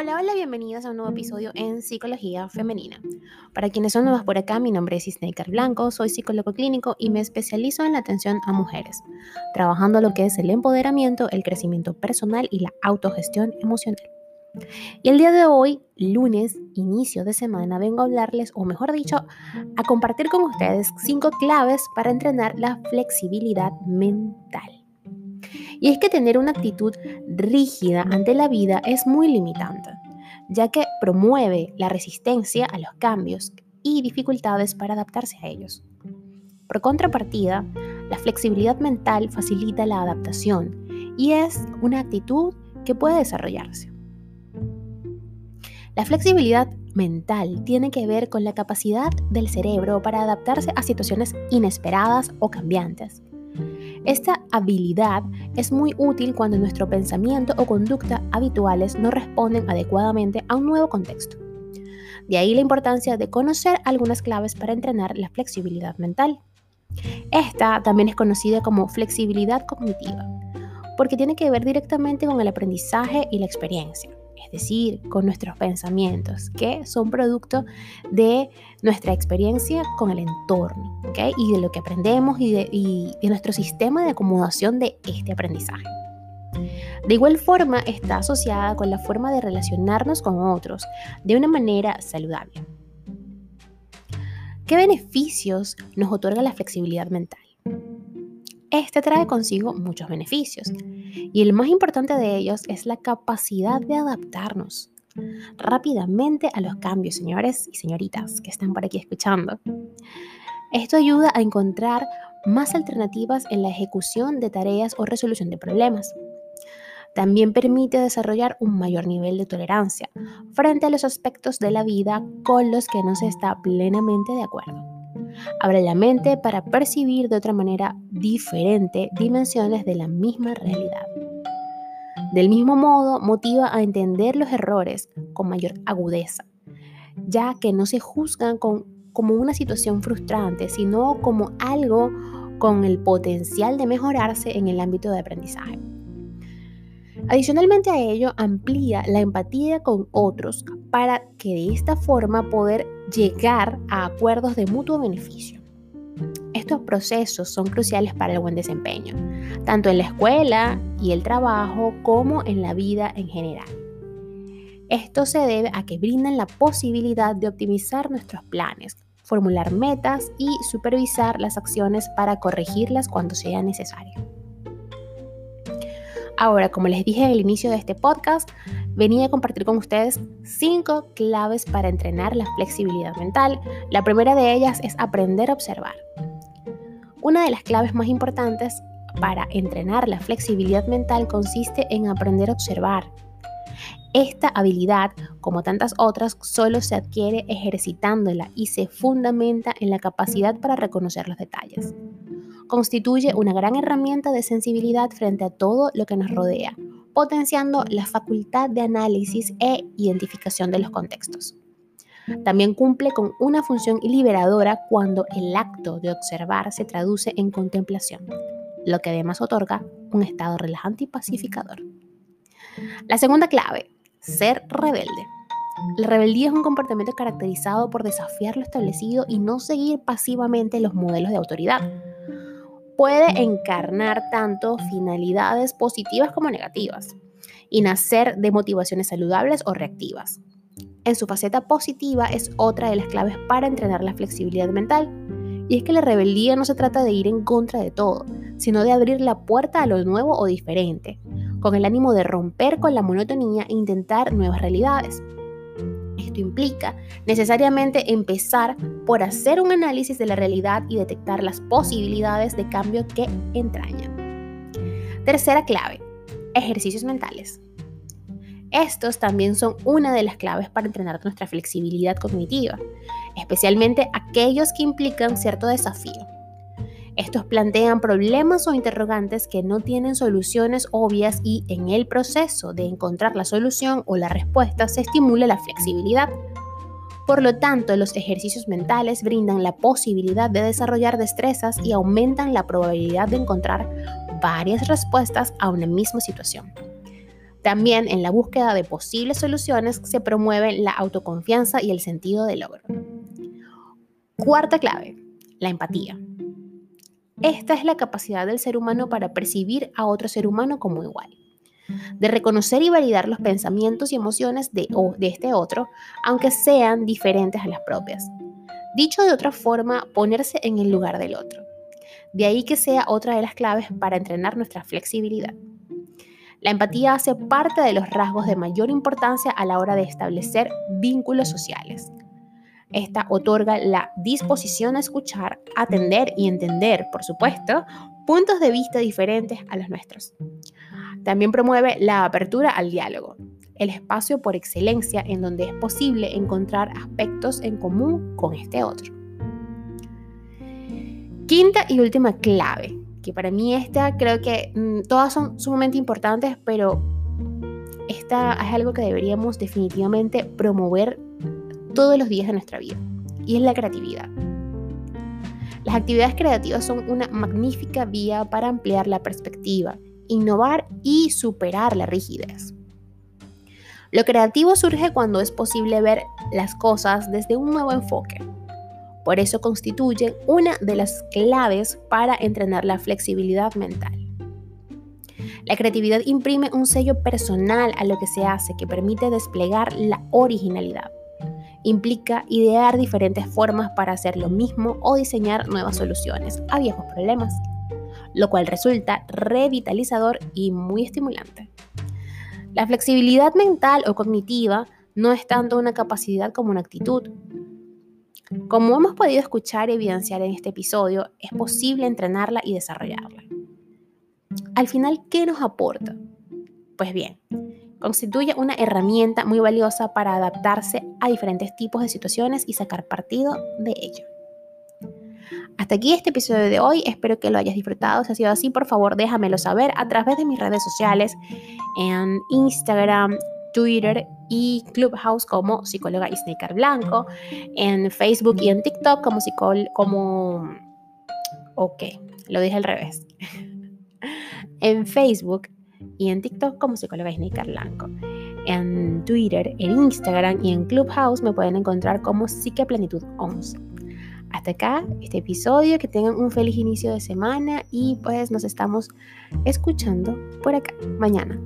Hola, hola, bienvenidas a un nuevo episodio en Psicología Femenina. Para quienes son nuevas por acá, mi nombre es Isneikar Blanco, soy psicólogo clínico y me especializo en la atención a mujeres, trabajando lo que es el empoderamiento, el crecimiento personal y la autogestión emocional. Y el día de hoy, lunes, inicio de semana, vengo a hablarles, o mejor dicho, a compartir con ustedes cinco claves para entrenar la flexibilidad mental. Y es que tener una actitud rígida ante la vida es muy limitante, ya que promueve la resistencia a los cambios y dificultades para adaptarse a ellos. Por contrapartida, la flexibilidad mental facilita la adaptación y es una actitud que puede desarrollarse. La flexibilidad mental tiene que ver con la capacidad del cerebro para adaptarse a situaciones inesperadas o cambiantes esta habilidad es muy útil cuando nuestro pensamiento o conducta habituales no responden adecuadamente a un nuevo contexto. De ahí la importancia de conocer algunas claves para entrenar la flexibilidad mental. Esta también es conocida como flexibilidad cognitiva, porque tiene que ver directamente con el aprendizaje y la experiencia es decir, con nuestros pensamientos, que son producto de nuestra experiencia con el entorno, y de lo que aprendemos y de, y de nuestro sistema de acomodación de este aprendizaje. De igual forma, está asociada con la forma de relacionarnos con otros de una manera saludable. ¿Qué beneficios nos otorga la flexibilidad mental? Este trae consigo muchos beneficios y el más importante de ellos es la capacidad de adaptarnos rápidamente a los cambios, señores y señoritas que están por aquí escuchando. Esto ayuda a encontrar más alternativas en la ejecución de tareas o resolución de problemas. También permite desarrollar un mayor nivel de tolerancia frente a los aspectos de la vida con los que no se está plenamente de acuerdo. Abre la mente para percibir de otra manera diferente dimensiones de la misma realidad. Del mismo modo, motiva a entender los errores con mayor agudeza, ya que no se juzgan como una situación frustrante, sino como algo con el potencial de mejorarse en el ámbito de aprendizaje. Adicionalmente a ello, amplía la empatía con otros para que de esta forma poder llegar a acuerdos de mutuo beneficio. Estos procesos son cruciales para el buen desempeño, tanto en la escuela y el trabajo como en la vida en general. Esto se debe a que brindan la posibilidad de optimizar nuestros planes, formular metas y supervisar las acciones para corregirlas cuando sea necesario. Ahora, como les dije al inicio de este podcast, venía a compartir con ustedes cinco claves para entrenar la flexibilidad mental. La primera de ellas es aprender a observar. Una de las claves más importantes para entrenar la flexibilidad mental consiste en aprender a observar. Esta habilidad, como tantas otras, solo se adquiere ejercitándola y se fundamenta en la capacidad para reconocer los detalles constituye una gran herramienta de sensibilidad frente a todo lo que nos rodea, potenciando la facultad de análisis e identificación de los contextos. También cumple con una función liberadora cuando el acto de observar se traduce en contemplación, lo que además otorga un estado relajante y pacificador. La segunda clave, ser rebelde. La rebeldía es un comportamiento caracterizado por desafiar lo establecido y no seguir pasivamente los modelos de autoridad puede encarnar tanto finalidades positivas como negativas y nacer de motivaciones saludables o reactivas. En su faceta positiva es otra de las claves para entrenar la flexibilidad mental. Y es que la rebeldía no se trata de ir en contra de todo, sino de abrir la puerta a lo nuevo o diferente, con el ánimo de romper con la monotonía e intentar nuevas realidades. Esto implica necesariamente empezar por hacer un análisis de la realidad y detectar las posibilidades de cambio que entrañan. Tercera clave, ejercicios mentales. Estos también son una de las claves para entrenar nuestra flexibilidad cognitiva, especialmente aquellos que implican cierto desafío. Estos plantean problemas o interrogantes que no tienen soluciones obvias y en el proceso de encontrar la solución o la respuesta se estimula la flexibilidad. Por lo tanto, los ejercicios mentales brindan la posibilidad de desarrollar destrezas y aumentan la probabilidad de encontrar varias respuestas a una misma situación. También en la búsqueda de posibles soluciones se promueve la autoconfianza y el sentido de logro. Cuarta clave, la empatía. Esta es la capacidad del ser humano para percibir a otro ser humano como igual, de reconocer y validar los pensamientos y emociones de, este otro, aunque sean diferentes a las propias. Dicho de otra forma, ponerse en el lugar del otro. De ahí que sea otra de las claves para entrenar nuestra flexibilidad. La empatía hace parte de los rasgos de mayor importancia a la hora de establecer vínculos sociales. Esta otorga la disposición a escuchar, atender y entender, por supuesto, puntos de vista diferentes a los nuestros. También promueve la apertura al diálogo, el espacio por excelencia en donde es posible encontrar aspectos en común con este otro. Quinta y última clave, que para mí esta creo que mm, todas son sumamente importantes, pero esta es algo que deberíamos definitivamente promover todos los días de nuestra vida, y es la creatividad. Las actividades creativas son una magnífica vía para ampliar la perspectiva, innovar y superar la rigidez. Lo creativo surge cuando es posible ver las cosas desde un nuevo enfoque. Por eso constituye una de las claves para entrenar la flexibilidad mental. La creatividad imprime un sello personal a lo que se hace que permite desplegar la originalidad implica idear diferentes formas para hacer lo mismo o diseñar nuevas soluciones a viejos problemas, lo cual resulta revitalizador y muy estimulante. La flexibilidad mental o cognitiva no es tanto una capacidad como una actitud. Como hemos podido escuchar y evidenciar en este episodio, es posible entrenarla y desarrollarla. Al final, ¿qué nos aporta? Pues bien, constituye una herramienta muy valiosa para adaptarse a diferentes tipos de situaciones y sacar partido de ello. Hasta aquí este episodio de hoy, espero que lo hayas disfrutado. Si ha sido así, por favor déjamelo saber a través de mis redes sociales en Instagram, Twitter y Clubhouse como psicóloga y sneaker blanco, en Facebook y en TikTok como psicóloga, como... Ok, lo dije al revés. en Facebook y en TikTok como psicóloga Sneaker Blanco. En Twitter, en Instagram y en Clubhouse me pueden encontrar como Psiqueplenitud 11. Hasta acá este episodio, que tengan un feliz inicio de semana y pues nos estamos escuchando por acá mañana.